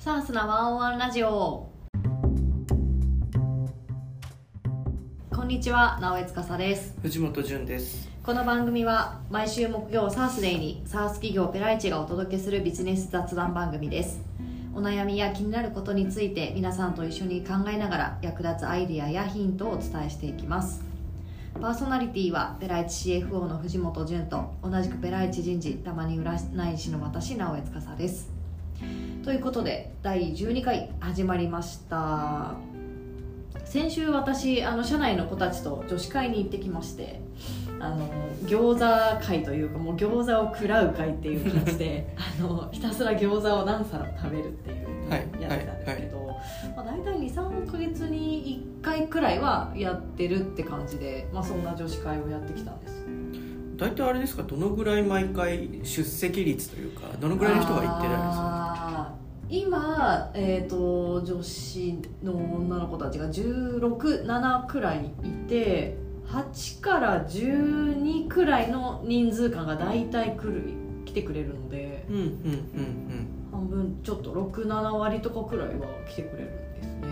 サースなワンワンラジオ。こんにちは直江司です。藤本潤です。この番組は毎週木曜サースデイにサース企業ペライチがお届けするビジネス雑談番組です。お悩みや気になることについて皆さんと一緒に考えながら役立つアイディアやヒントをお伝えしていきます。パーソナリティはペライチ CFO の藤本潤と同じくペライチ人事たまに占い師の私直江司ですということで第12回始まりました。先週私あの社内の子たちと女子会に行ってきましてあの餃子会というかもう餃子を食らう会っていう感じで あのひたすら餃子を何皿も食べるっていうやってたんですけど、まあ、大体23か月に1回くらいはやってるって感じで、まあ、そんな女子会をやってきたんです。大体あれですかどのぐらい毎回出席率というかどのぐらいの人が行ってるんですか？今、えーと、女子の女の子たちが167くらいいて8から12くらいの人数間が大体来る来てくれるので、うんうんうんうん、半分ちょっと67割とかくらいは来てくれるんですね。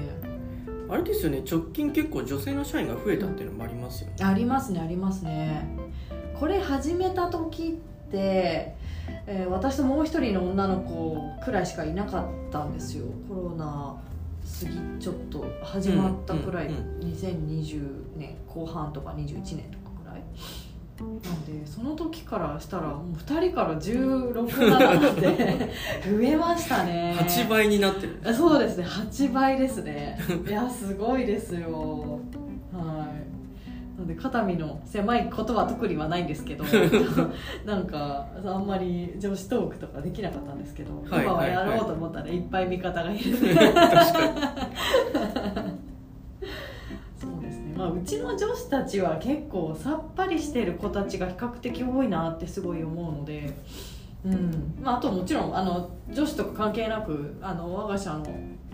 あれですよね直近結構女性の社員が増えたっていうのもありますよね。ありますねありますね。これ始めた時って、えー、私ともう一人の女の子くらいしかいなかったんですよ。コロナ過ぎちょっと始まったくらい、うんうんうん、2020年後半とか21年とかくらい。なんでその時からしたらもう2人から16で増えましたね。8倍になってる。そうですね。8倍ですね。いやすごいですよ。ので肩身の狭いことは特にはないんですけど なんかあんまり女子トークとかできなかったんですけど、はい、今はやろうと思ったらいっぱい味方がいる。そうですね。まあうちの女子たちは結構さっぱりしてる子たちが比較的多いなってすごい思うので。うん。まあ、あともちろんあの女子とか関係なくあの我が社の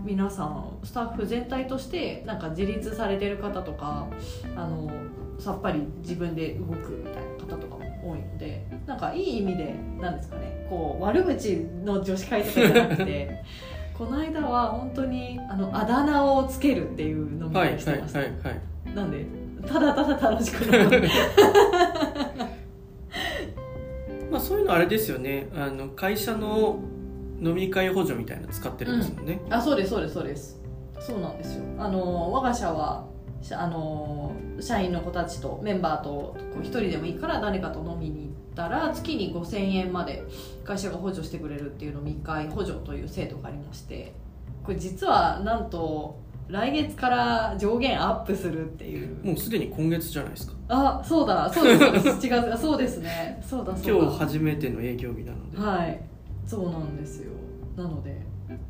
皆さんスタッフ全体としてなんか自立されてる方とかあのさっぱり自分で動くみたいな方とかも多いのでなんかいい意味でなんですかねこう悪口の女子会とかじゃなくて この間は本当にあのあだ名をつけるっていう飲み会してました、はいはいはいはい、なんでただただ楽しく まあそういうのあれですよね。あの会社の飲み会補助みたいな使ってるんですもんね、うん、あそうですそうですそうです。そうなんですよ。あの我が社はあの社員の子たちとメンバーと一人でもいいから誰かと飲みに行ったら月に5000円まで会社が補助してくれるっていう飲み会補助という制度がありましてこれ実はなんと来月から上限アップするっていう。もうすでに今月じゃないですか。あそうだそうです。そうです7月そうですね。そうだそうだ。今日初めての営業日なので。はい。そうなんですよ。なので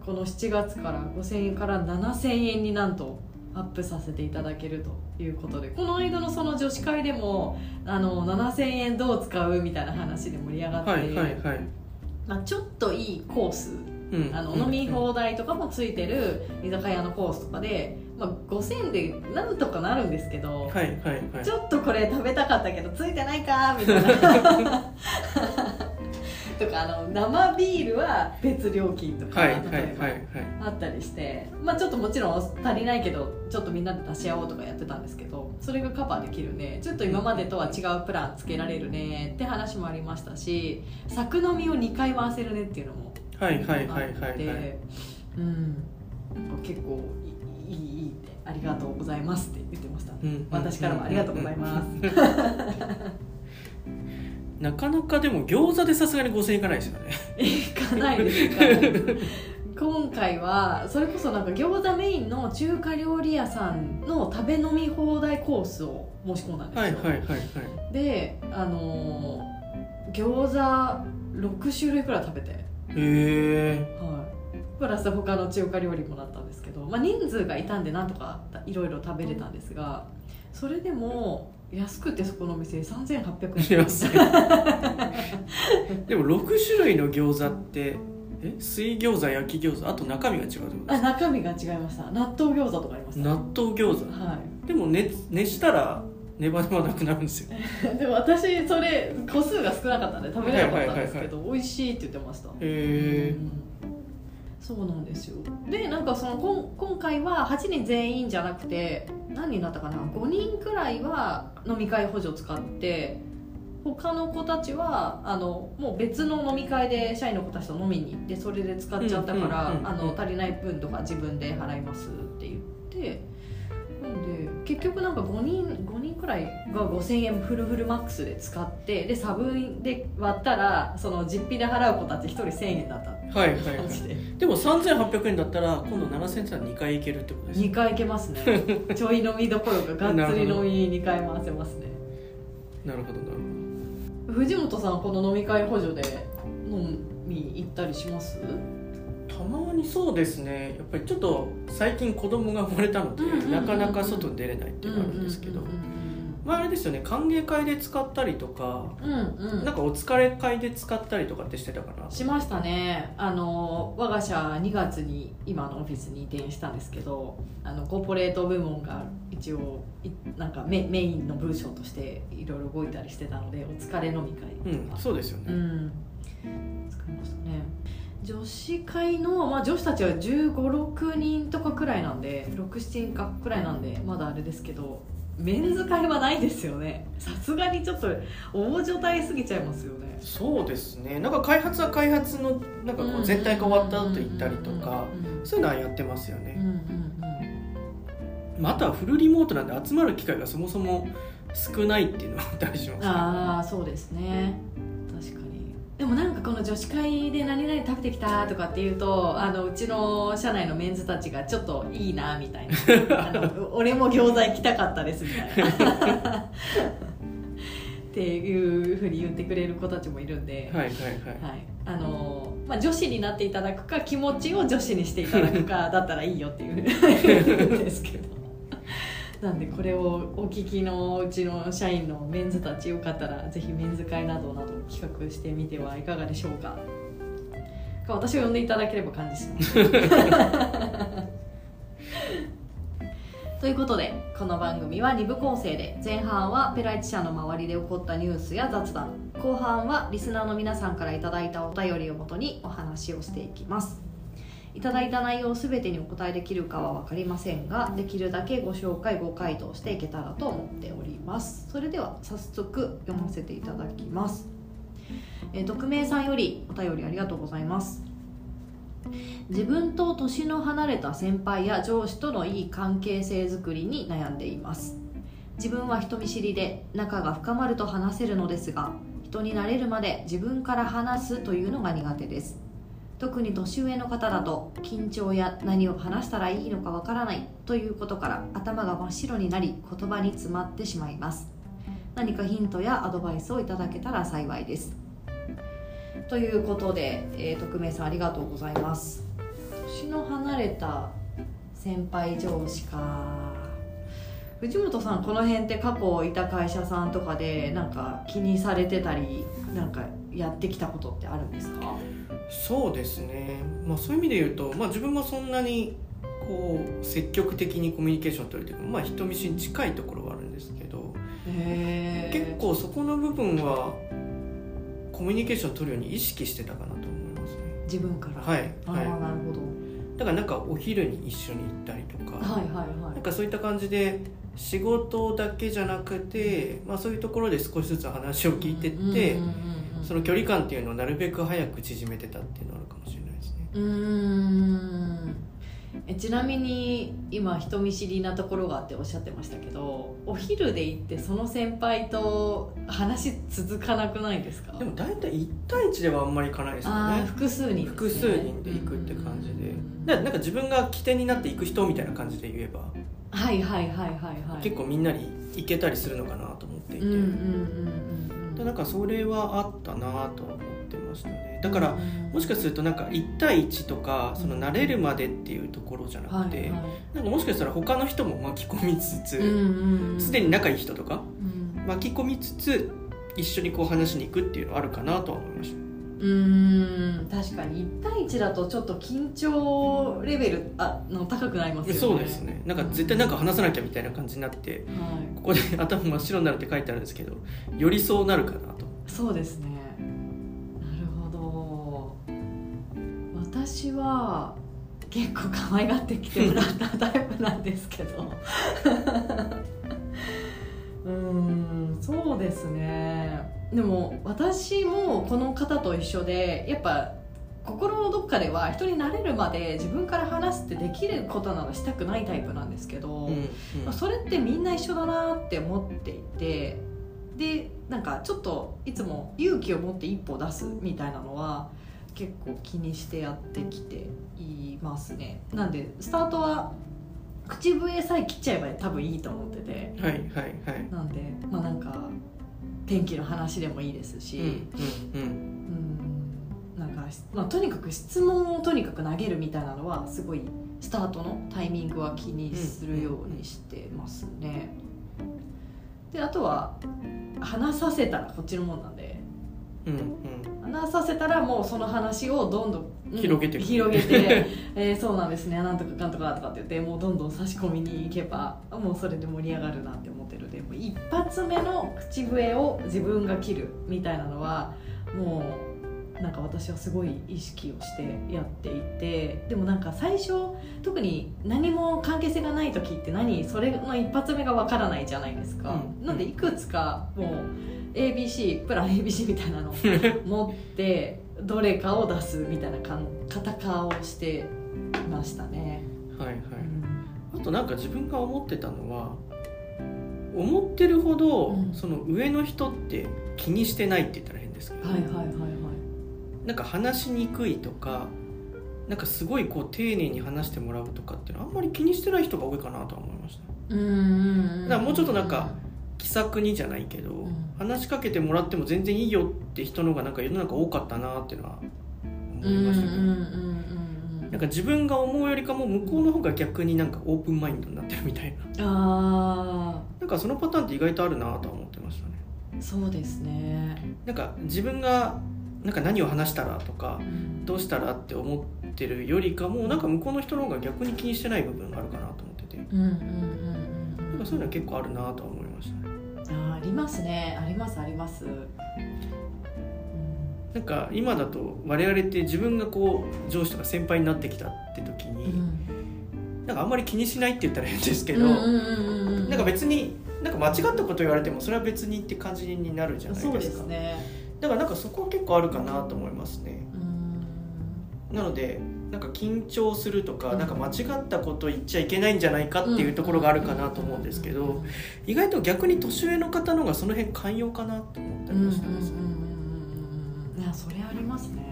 この7月から5000円から7000円になんとアップさせていただけるということでこの間のその女子会でもあの7000円どう使うみたいな話で盛り上がって、はいはいはい。まあ、ちょっといいコース、うん、あの飲み放題とかもついてる居酒屋のコースとかで、まあ、5000円でなんとかなるんですけど、はいはいはい、ちょっとこれ食べたかったけどついてないかみたいな とかあの生ビールは別料金とか、はいあったりして、まあ、ちょっともちろん足りないけどちょっとみんなで出し合おうとかやってたんですけどそれがカバーできるねちょっと今までとは違うプランつけられるねって話もありましたし作飲みを2回回せるねっていうのもあって、はいはいはい。はいうん、結構いいいいってありがとうございますって言ってました、うん、私からもありがとうございます。なかなかでも餃子でさすがに5000円いかないですよね。いかないです。いか今回はそれこそなんか餃子メインの中華料理屋さんの食べ飲み放題コースを申し込んだんですよ、はいはいはいはい、であのー、餃子6種類くらい食べて。へえ、はい、プラス他の中華料理もだったんですけど、まあ、人数がいたんでなんとかいろいろ食べれたんですがそれでも安くてそこのお店3800円。安い。でも6種類の餃子ってえ？水餃子焼き餃子？あと中身が違うってことあ中身が違いました。納豆餃子とかありました。納豆餃子？はい。でも熱熱したらネバネバなくなるんですよ。でも私それ個数が少なかったんで食べれなかったんですけど、美味しいって言ってました。へえ、そうなんですよ。でなんかそのこん今回は8人全員じゃなくて何人だったかな？5人くらいは飲み会補助使って他の子たちはあのもう別の飲み会で社員の子たちと飲みに行ってそれで使っちゃったから足りない分とか自分で払いますって言って。なんで結局なんか5人5人くらいが5000円フルフルマックスで使ってで差分で割ったらその実費で払う子たち1人1000円だったはいはいはい。で。でも3800円だったら今度7000円だったら2回行けるってことです2回行けますね。ちょい飲みどころかがっつり飲み2回回せますね。なるほどな。るほど藤本さんこの飲み会補助で飲み行ったりします？たまにそうですね。やっぱりちょっと最近子供が生まれたので、うんうんうんうんなかなか外に出れないっていうのがあるんですけど、うんまああれですよね。歓迎会で使ったりとか、うんうん。うんうんなんかお疲れ会で使ったりとかってしてたかな。しましたね。あの我が社2月に今のオフィスに移転したんですけどあのコーポレート部門が一応いなんかメメインの部署としていろいろ動いたりしてたのでお疲れ飲み会うんとか、そうですよね、うん、作りましたね。女子会の、まあ、女子たちは1 5 6人とかくらいなんで67人かくらいなんでまだあれですけどメンズ会はないですよね。さすがにちょっと大所帯すぎちゃいますよね。そうですね。なんか開発は開発のなんかこう全体が終わった後行ったりとかそういうのはやってますよね、うんうんうんまあ、あとはフルリモートなんで集まる機会がそもそも少ないっていうのはあったりしますね。ああそうですね。確かにでもなんかこの女子会で何々食べてきたとかっていうとあのうちの社内のメンズたちがちょっといいなみたいな。あの俺も餃子行きたかったですみたいな。っていうふうに言ってくれる子たちもいるんで、はいはいはい。はい。あのまあ、女子になっていただくか気持ちを女子にしていただくかだったらいいよっていう言うんですけどなんでこれをお聞きのうちの社員のメンズたちよかったらぜひメンズ会などなど企画してみてはいかがでしょうか。か私を呼んでいただければ感じします。ということでこの番組は2部構成で前半はペライチ社の周りで起こったニュースや雑談後半はリスナーの皆さんからいただいたお便りをもとにお話をしていきますいただいた内容すべてにお答えできるかは分かりませんができるだけご紹介ご回答していけたらと思っております。それでは早速読ませていただきます、えー匿名さんよりお便りありがとうございます。自分と年の離れた先輩や上司とのいい関係性づくりに悩んでいます。自分は人見知りで仲が深まると話せるのですが人になれるまで自分から話すというのが苦手です。特に年上の方だと緊張や何を話したらいいのかわからないということから頭が真っ白になり言葉に詰まってしまいます。何かヒントやアドバイスをいただけたら幸いです。ということで、えー、匿名さんありがとうございます。年の離れた先輩上司か。藤本さんこの辺って過去いた会社さんとかでなんか気にされてたりなんかやってきたことってあるんですか？そうですね、まあ、そういう意味で言うと、まあ、自分もそんなにこう積極的にコミュニケーションを取るというか、まあ、人見知りに近いところはあるんですけどへ結構そこの部分はコミュニケーションを取るように意識してたかなと思いますね。自分から。はいああはなるほど。いだからなんかお昼に一緒に行ったりとか、はいはいはなんかそういった感じで仕事だけじゃなくて、まあ、そういうところで少しずつ話を聞いてって、うんうんうんうんその距離感っていうのをなるべく早く縮めてたっていうのはあるかもしれないですね。うーん。えちなみに今人見知りなところがあっておっしゃってましたけどお昼で行ってその先輩と話続かなくないですか？でも大体1対1ではあんまりいかないですよね。複数人ね。複数人で行くって感じで。うん。だなんか自分が起点になって行く人みたいな感じで言えば、はいはいはいはいはい。結構みんなに行けたりするのかなと思っていて、うんうんうんうん。でなんかそれはあったなとは思ってましたね。だからうん。もしかするとなんか1対1とかその慣れるまでっていうところじゃなくて、なんかもしかしたら他の人も巻き込みつつすで、に仲いい人とかうん。巻き込みつつ一緒にこう話しに行くっていうのはあるかなとは思いましたうーん。確かに。1対1だとちょっと緊張レベルあの高くなりますよね。そうですね。なんか絶対なんか話さなきゃみたいな感じになってはい。ここで頭真っ白になるって書いてあるんですけどよりそうなるかなと。そうですね。なるほど。私は結構可愛がってきてもらったタイプなんですけど。うんそうですねでも私もこの方と一緒でやっぱ心のどっかでは人になれるまで自分から話すってできることならしたくないタイプなんですけど、うんうん。まあそれってみんな一緒だなって思っていてでなんかちょっといつも勇気を持って一歩出すみたいなのは結構気にしてやってきていますね。なんでスタートは口笛さえ切っちゃえば多分いいと思ってて。はいはいはい。なんでまあなんか天気の話でもいいですし、うんうんうん。なんか、まあ、とにかく質問をとにかく投げるみたいなのはすごいスタートのタイミングは気にするようにしてますね。であとは話させたらこっちのもんなんで話させたらもうその話をどんどん、うん広げて広げて、えーそうなんですね。なんとかかんとかとかって言ってもうどんどん差し込みに行けばもうそれで盛り上がるなって思ってるのでもう一発目の口笛を自分が切るみたいなのはもうなんか私はすごい意識をしてやっていてでもなんか最初特に何も関係性がない時って何それの一発目がわからないじゃないですか、うん。なんでいくつかもう ABC プラン ABC みたいなの 持ってどれかを出すみたいなかん片顔をしてましたね、はいはい。うん。あとなんか自分が思ってたのは思ってるほど、うん。その上の人って気にしてないって言ったら変ですけど、はいはいはいはい。なんか話しにくいとかなんかすごいこう丁寧に話してもらうとかっていうのはあんまり気にしてない人が多いかなとは思いました。うん。だからもうちょっとなんか気さくにじゃないけど、ん。話しかけてもらっても全然いいよって人の方がなんか世の中多かったなっていうのは思いましたね、うんうんうんうんなんか自分が思うよりかも向こうの方が逆になんかオープンマインドになってるみたいな。あなんかそのパターンって意外とあるなとは思ってましたね。あそうですね、なんか自分がなんか何を話したらとかうん。どうしたらって思ってるよりかもなんか向こうの人の方が逆に気にしてない部分があるかなと思ってて。うんうんうんうんなんかそういうのは結構あるなとは思いあーありますね。ありますあります、うんなんか今だと我々って自分がこう上司とか先輩になってきたって時に、なんかあんまり気にしないって言ったら変ですけど、うんうんうんうん。なんか別になんか間違ったこと言われてもそれは別にって感じになるじゃないですすね。だからなんかそこは結構あるかなと思いますね。うん。なのでなんか緊張するとか、うん。なんか間違ったこと言っちゃいけないんじゃないかっていうところがあるかなと思うんですけど、意外と逆に年上の方の方がその辺寛容かなと思ったりもしてます。いやそれありますね。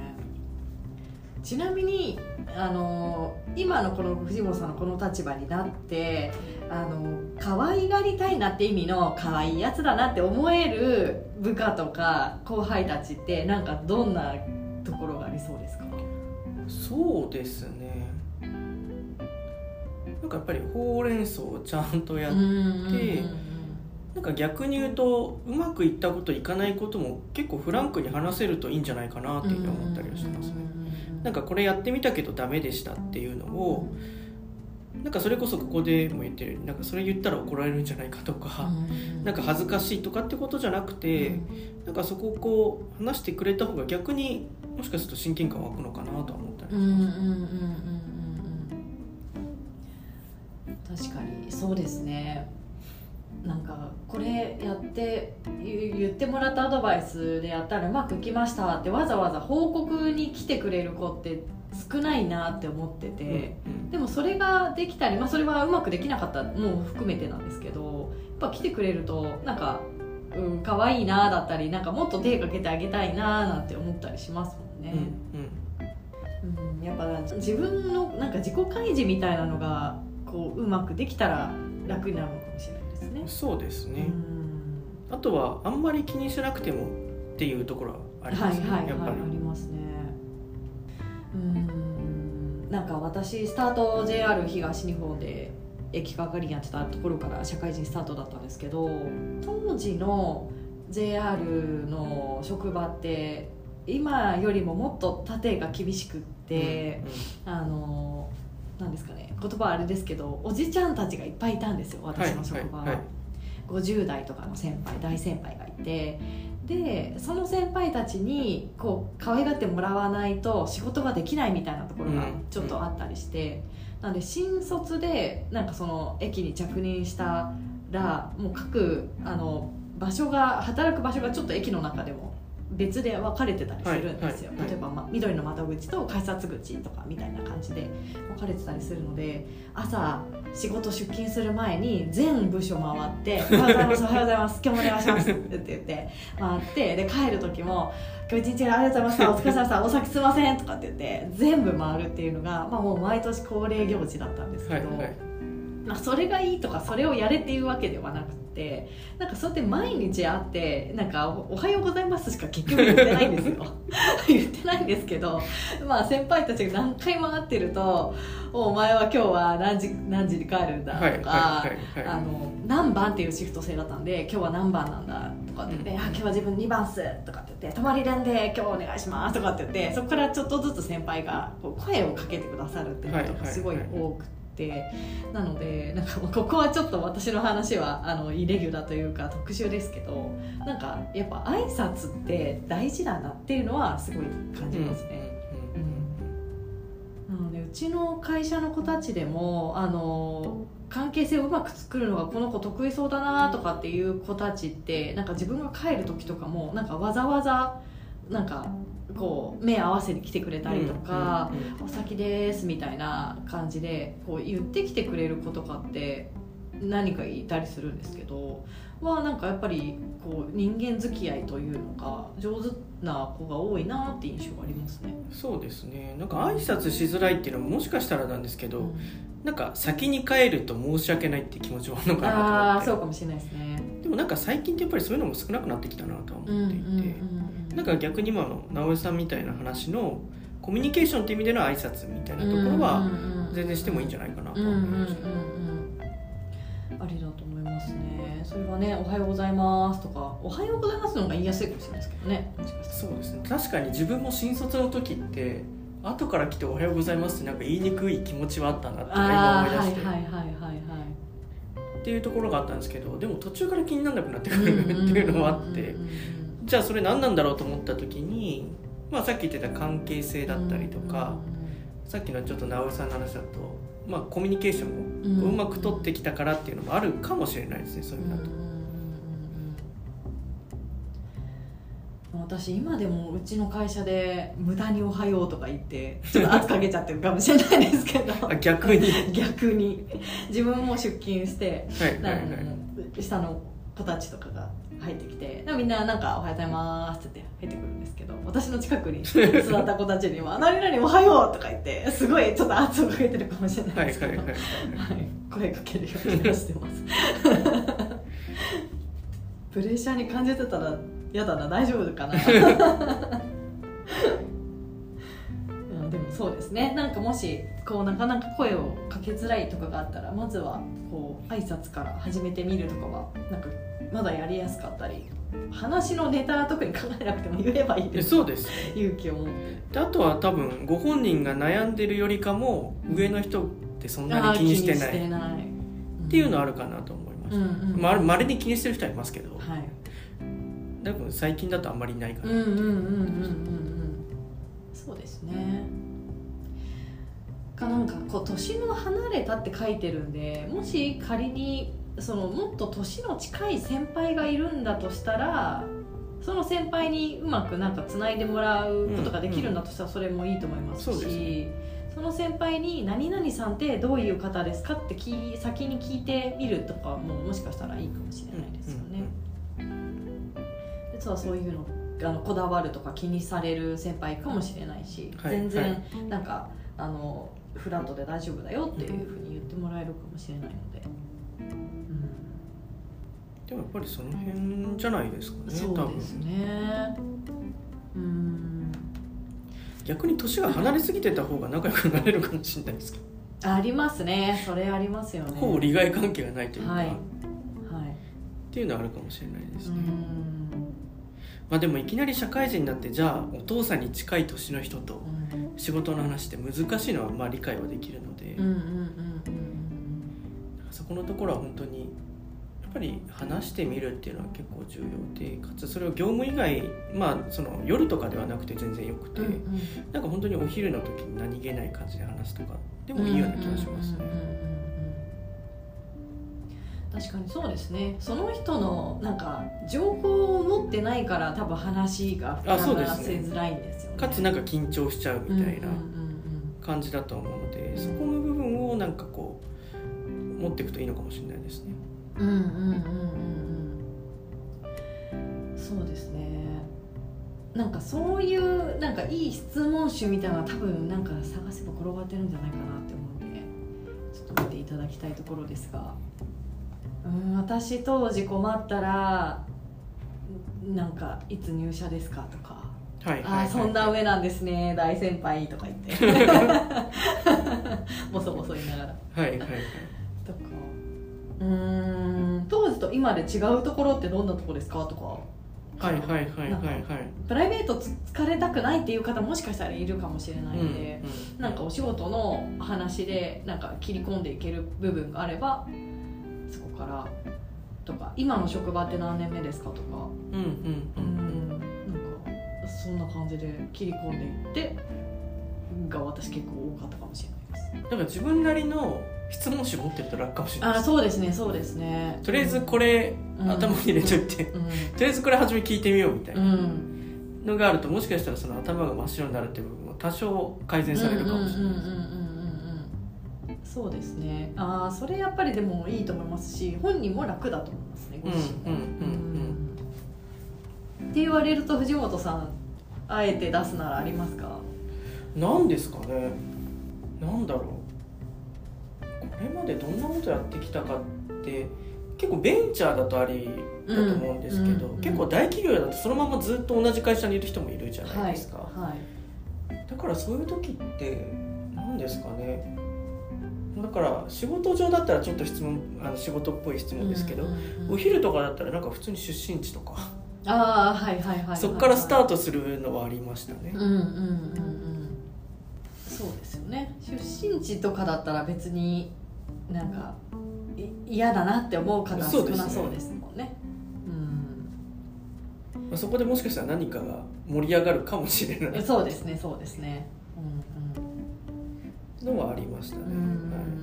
ちなみにあの今のこの藤本さんのこの立場になってあの可愛がりたいなって意味の可愛いやつだなって思える部下とか後輩たちってなんかどんなところがありそうですか？そうですね。なんかやっぱりほうれん草をちゃんとやっうんなんか逆に言うとうまくいったこといかないことも結構フランクに話せるといいんじゃないかなっていうふうに思ったりはしてますね。なんかこれやってみたけどダメでしたっていうのをなんかそれこそここでも言ってるようになんかそれ言ったら怒られるんじゃないかとか、なんか恥ずかしいとかってことじゃなくて、なんかそこをこう話してくれた方が逆にもしかすると親近感湧くのかなとは思ったりうんうんうんうん。します。確かにそうですね。なんかこれやって言言ってもらったアドバイスでやったらうまくいきましたってわざわざ報告に来てくれる子って少ないなって思ってて、うんでもそれができたり、まあ、それはうまくできなかったのも含めてなんですけどやっぱ来てくれるとなんかうん可愛いなだったりなんかもっと手かけてあげたいななんて思ったりしますもんね。うんうんうん、やっぱ自分のなんか自己開示みたいなのがこううまくできたら楽になるのかもしれないですね。そうですね、うんあとはあんまり気にしなくてもっていうところはありますね、はいはいやっぱりはいありますね。うんなんか私スタート JR 東日本で駅係やってたところから社会人スタートだったんですけど当時の JR の職場って今よりももっと縦が厳しくって、うんあのなんですかね言葉はあれですけどおじちゃんたちがいっぱいいたんですよ私の職場は,、はいはいはい。50代とかの先輩大先輩がいてでその先輩たちにこう可愛がってもらわないと仕事ができないみたいなところがちょっとあったりして、なので新卒でなんかその駅に着任したらもう各あの場所が働く場所がちょっと駅の中でも別で分かれてたりするんですよ、はいはいはい例えば、ま、緑の窓口と改札口とかみたいな感じで分かれてたりするので朝仕事出勤する前に全部署回って「おはようございますおはようございます今日もお願いします」って言って回ってで帰る時も「今日一日ありがとうございましたお疲れ様でしたお先すいません」とかって言って全部回るっていうのが、まあ、もう毎年恒例行事だったんですけど。はいはいまあ、それがいいとかそれをやれっていうわけではなくてなんかそうやって毎日会ってなんかお「おはようございます」しか結局言ってないんですよ。言ってないんですけど、まあ、先輩たちが何回も会ってると「おお前は今日は何時何時に帰るんだ」とか、何番っていうシフト制だったんで「今日は何番なんだ」とかって言って「うん。あ今日は自分2番っす」とかって言って「泊まり連で今日お願いします」とかって言ってそこからちょっとずつ先輩がこう声をかけてくださるっていうことがすごい。多くて。なのでなんかここはちょっと私の話はあのイレギュラーというか特殊ですけどなんかやっぱ挨拶って大事だなっていうのはすごい感じますね。なのでうちの会社の子たちでもあの関係性をうまく作るのがこの子得意そうだなとかっていう子たちってなんか自分が帰る時とかもなんかわざわざなんかこう目合わせに来てくれたりとか「お先です」みたいな感じでこう言ってきてくれる子とかって何かいたりするんですけどはなんかやっぱりこう人間付き合いというのが上手な子が多いなって印象がありますね。そうですね。なんか挨拶しづらいっていうのはもしかしたらなんですけど、うん。なんか先に帰ると申し訳ないって気持ちもあるのかなと思って。ああそうかもしれないですね。でもなんか最近ってやっぱりそういうのも少なくなってきたなとは思っていて、なんか逆に今の直江さんみたいな話のコミュニケーションっていう意味での挨拶みたいなところは全然してもいいんじゃないかなと思いました、ありだと思いますね。それはね「おはようございます」とか「おはようございます」の方が言いやすいかもしれないですけどね。そうですね。確かに自分も新卒の時って後から来て「おはようございます」ってなんか言いにくい気持ちはあったなって今思い出して、あはいはいはいはいはい。っていうところがあったんですけどでも途中から気にならなくなってくるっていうのもあってじゃあそれ何なんだろうと思った時に、まあ、さっき言ってた関係性だったりとか、さっきのちょっと直江さんの話だと、まあ、コミュニケーションをうまく取ってきたからっていうのもあるかもしれないですねそういうのだと。私今でもうちの会社で無駄に「おはよう」とか言ってちょっと圧かけちゃってるかもしれないですけど。あ逆に。逆に。自分も出勤してはいはいはい。下の子たちとかが入ってきてでみんななんか「おはようございます」って言って入ってくるんですけど私の近くに 座った子たちには「何々おはよう」とか言ってすごいちょっと圧をかけてるかもしれないですけど、はい声かけるようにはしてます。プレッシャーに感じてたら嫌だな大丈夫かな そうですね。なんかもしこうなかなか声をかけづらいとかがあったらまずはこう挨拶から始めてみるとかはなんかまだやりやすかったり話のネタは特に考えなくても言えばいいえです。そうです。勇気を持って。であとは多分ご本人が悩んでるよりかも上の人ってそんなに気にしてない。っていうのはあるかなと思います、うんうんまあ、まれに気にしてる人はいますけど。はい。多分最近だとあんまりいないかな、そうですねかなんかこう年の離れたって書いてるんでもし仮にそのもっと年の近い先輩がいるんだとしたらその先輩にうまくなんかつないでもらうことができるんだとしたらそれもいいと思いますし、そうですその先輩に「何々さんってどういう方ですか?」って聞い先に聞いてみるとかももしかしたらいいかもしれないですよね。実はそういうのあのこだわるとか気にされる先輩かもしれないし、はい全然、はいなんかあのフラットで大丈夫だよっていうふうに言ってもらえるかもしれないので、でもやっぱりその辺じゃないですかねそうですね。うん。逆に年が離れすぎてた方が仲良くなれるかもしれないですけど。ありますね。それありますよね。ほぼ利害関係がないというか、はい。っはい。ていうのはあるかもしれないですね、うん。まあでもいきなり社会人になってじゃあお父さんに近い年の人とうん仕事の話って難しいのはまあ理解はできるので、そこのところは本当にやっぱり話してみるっていうのは結構重要でかつそれを業務以外まあその夜とかではなくて全然よくて、うんうん。なんか本当にお昼の時に何気ない感じで話すとかでもいいような気がしますね。確かにそうですね。その人のなんか情報を持ってないから多分話があそう膨らせづらいんですかつなんか緊張しちゃうみたいな感じだと思うのでそこの部分をなんかこう持っていくといいのかもしれないですね。うんうんうんうんうん。うんそうですね。なんかそういうなんかいい質問集みたいなのは多分なんか探せば転がってるんじゃないかなって思うんでちょっと見ていただきたいところですが。うん私当時困ったらなんかいつ入社ですかとかはい。はい、あそんな上なんですね大先輩とか言って。ボソボソ言いながら。はいはいはい。とか。うーん当時と今で違うところってどんなところですか？とか。はいはいはいはいはい。プライベートつ疲れたくないっていう方もしかしたらいるかもしれないうんんで、うん。なんかお仕事の話でなんか切り込んでいける部分があればそこから。とか今の職場って何年目ですか？とか。うんうんううん。んなん。かそんな感じで切り込んでいってが私結構多かったかもしれないです。だから自分なりの質問集持ってると楽かもしれない。あそうですねそうですね。とりあえずこれ、うん。頭に入れといて、とうん。りあえずこれ初め聞いてみようみたいな。うん。のがあるともしかしたらその頭が真っ白になるっていう部分も多少改善されるかもしれない。ですそうですね。ああそれやっぱりでもいいと思いますし本人も楽だと思いますねご自身もうんうんうんうんって言われると藤本さんあえて出すならありますか？なんですかね。なんだろう。これまでどんなことやってきたかって結構ベンチャーだとありだと思うんですけど、うんうん結構大企業だとそのままずっと同じ会社にいる人もいるじゃないですか、はいだからそういう時って何ですかね。だから仕事上だったらちょっと質問あの仕事っぽい質問ですけど、うんうんうん。お昼とかだったらなんか普通に出身地とか、ああはいはいはいはい。はいそこからスタートするのはありましたね、うんうんうん。うんそうですよね。出身地とかだったら別になんかい嫌だなって思う方は少なそうですもんね。うん。まあ、そこでもしかしたら何かが盛り上がるかもしれない。えそうですねそうですね。うんのはありましたね、うんうんうん。うんうんあでも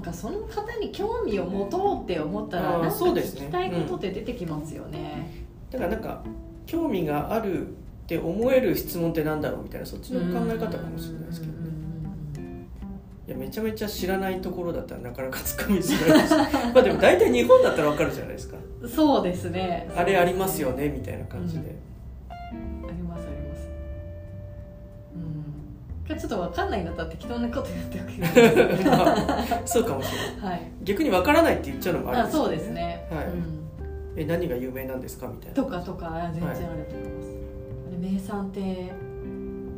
なんかその方に興味を持とうって思ったらなんかそうですね。聞きたいことって出てきますよね。だからなんか興味があるって思える質問ってなんだろうみたいなそっちの考え方かもしれないですけどね。いやめちゃめちゃ知らないところだったらなかなかつかみづらいです。まあでも大体日本だったらわかるじゃないですか。うんうんそうですね。あれありますよねみたいな感じで、ちょっと分かんないんだったら適当なこと言っておけばそうかもしれない。はい。逆にわからないって言っちゃうのもありますよあそうですね、はい。うん。え何が有名なんですかみたいな。とかとか全然あると思います、あれ名産って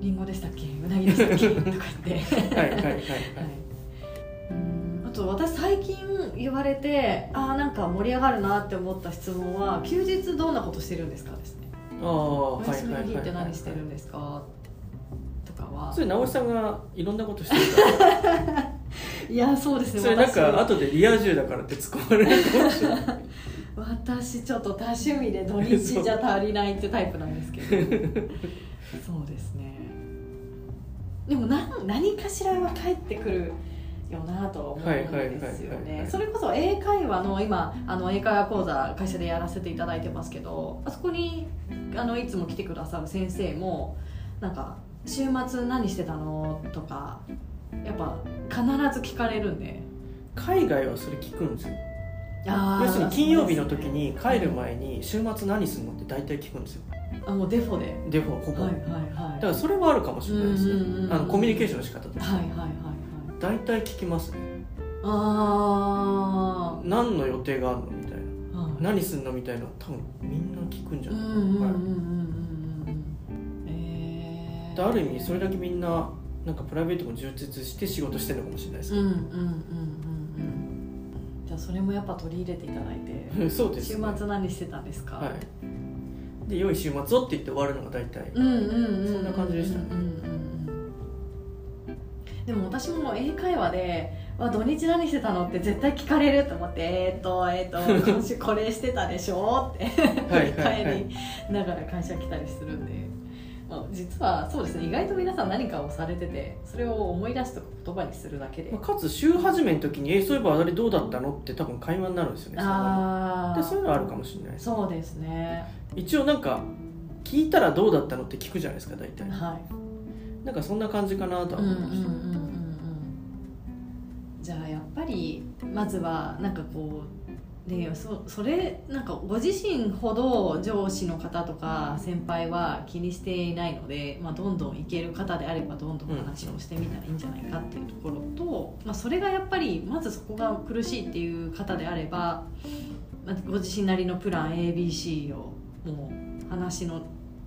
リンゴでしたっけ？うなぎでしたっけ？とか言って。はいはいはいはい、はい。うん。あと私最近言われてああなんか盛り上がるなって思った質問は休日どんなことしてるんですかですね。ああおはい休みの日はいはい。はいって何してるんですか？とか。はそれ直しさんがいろんなことしてるから。いやそうですね。それなん私か後でリア充だからって突っ込まれるかもしれない。私ちょっと多趣味で土日じゃ足りないってタイプなんですけど。そうですね。でも何何かしらは返ってくるよなとは思うんですよね。それこそ英会話の今あの英会話講座会社でやらせていただいてますけどあそこにあのいつも来てくださる先生もなんか「週末何してたの?」とかやっぱ必ず聞かれるんで。海外はそれ聞くんですよ。要するに金曜日の時に帰る前に週末何するのって大体聞くんですよ。あもうデフォで。デフォほぼ、はいはいはい。だからそれはあるかもしれないですね、うんうんうんうん。あのコミュニケーションの仕方として、はいはいはいはい。大体聞きますね。あ何の予定があるの？みたいな。あはい。何するの？みたいな多分みんな聞くんじゃうんない？うんうんうんうんかな、はいうんある意味それだけみんななんかプライベートも充実して仕事してるのかもしれないですうんうんうんうんうん。じゃあそれもやっぱ取り入れていただいてそうです、週ね、末何してたんですか？はい。で良い週末をって言って終わるのが大体。うんうんうんうんそんな感じでしたねうん。うんうんでも私も英会話でわ土日何してたのって絶対聞かれると思ってえー、っとえー、っと 今週これしてたでしょって。帰りながら会社来たりするんで、まあ、実はそうですね意外と皆さん何かをされててそれを思い出すとか言葉にするだけで。まあかつ週始めの時に「えそういえばあれどうだったの?」って多分会話になるんですよねああでそういうのはあるかもしれないです。そうですね。一応なんか聞いたらどうだったのって聞くじゃないですか大体。はい。なんかそんな感じかなとはうんうん思いました、うんうんうん。じゃあやっぱりまずはなんかこうねそそれなんかご自身ほど上司の方とか先輩は気にしていないので、まあ、どんどんいける方であればどんどん話をしてみたらいいんじゃないかっていうところと、まあ、それがやっぱりまずそこが苦しいっていう方であれば、まあ、ご自身なりのプラン ABC をもう話の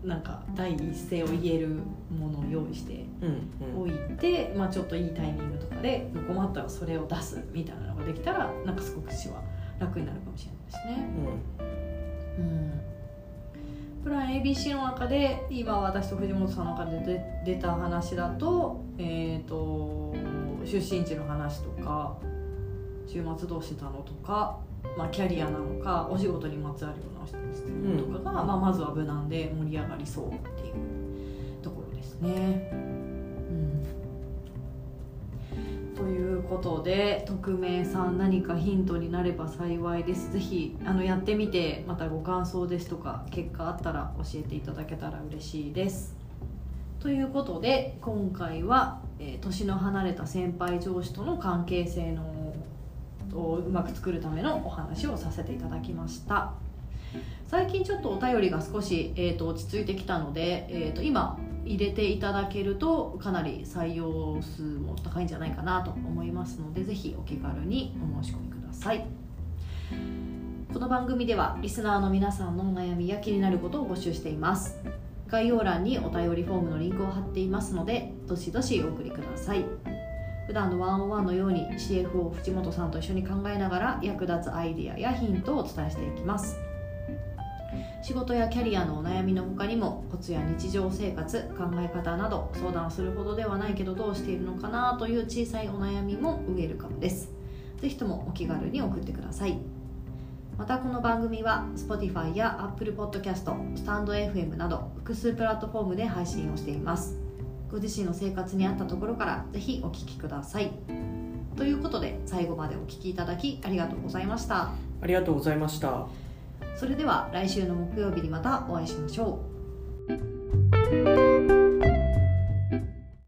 なんか第一声を言えるものを用意してうんうん。置いて、まあ、ちょっといいタイミングとかで困ったらそれを出すみたいなのができたらなんかすごく私は楽になるかもしれないですね。うんプラン ABC の中で今私と藤本さんの中で出出た話だと,、えー、と出身地の話とか週末どうしてたのとか、まあ、キャリアなのかお仕事にまつわるような質問とかが、まあ、まずは無難で盛り上がりそうっていうところですね。ということで匿名さん何かヒントになれば幸いです。ぜひあのやってみてまたご感想ですとか結果あったら教えていただけたら嬉しいです。ということで今回は、えー年の離れた先輩上司との関係性のをうまく作るためのお話をさせていただきました。最近ちょっとお便りが少し、えー、と落ち着いてきたので、えー、と今入れていただけるとかなり採用数も高いんじゃないかなと思いますのでぜひお気軽にお申し込みください。この番組ではリスナーの皆さんのお悩みや気になることを募集しています。概要欄にお便りフォームのリンクを貼っていますのでどしどしお送りください。普段のワンオンワンのように CFO 藤本さんと一緒に考えながら役立つアイデアやヒントをお伝えしていきます。仕事やキャリアのお悩みの他にもコツや日常生活考え方など相談するほどではないけどどうしているのかなという小さいお悩みもウェルカムです。ぜひともお気軽に送ってください。またこの番組は Spotify や Apple Podcast、スタンド FM など複数プラットフォームで配信をしています。ご自身の生活に合ったところからぜひお聞きください。ということで最後までお聞きいただきありがとうございました。ありがとうございました。それでは来週の木曜日にまたお会いしましょう。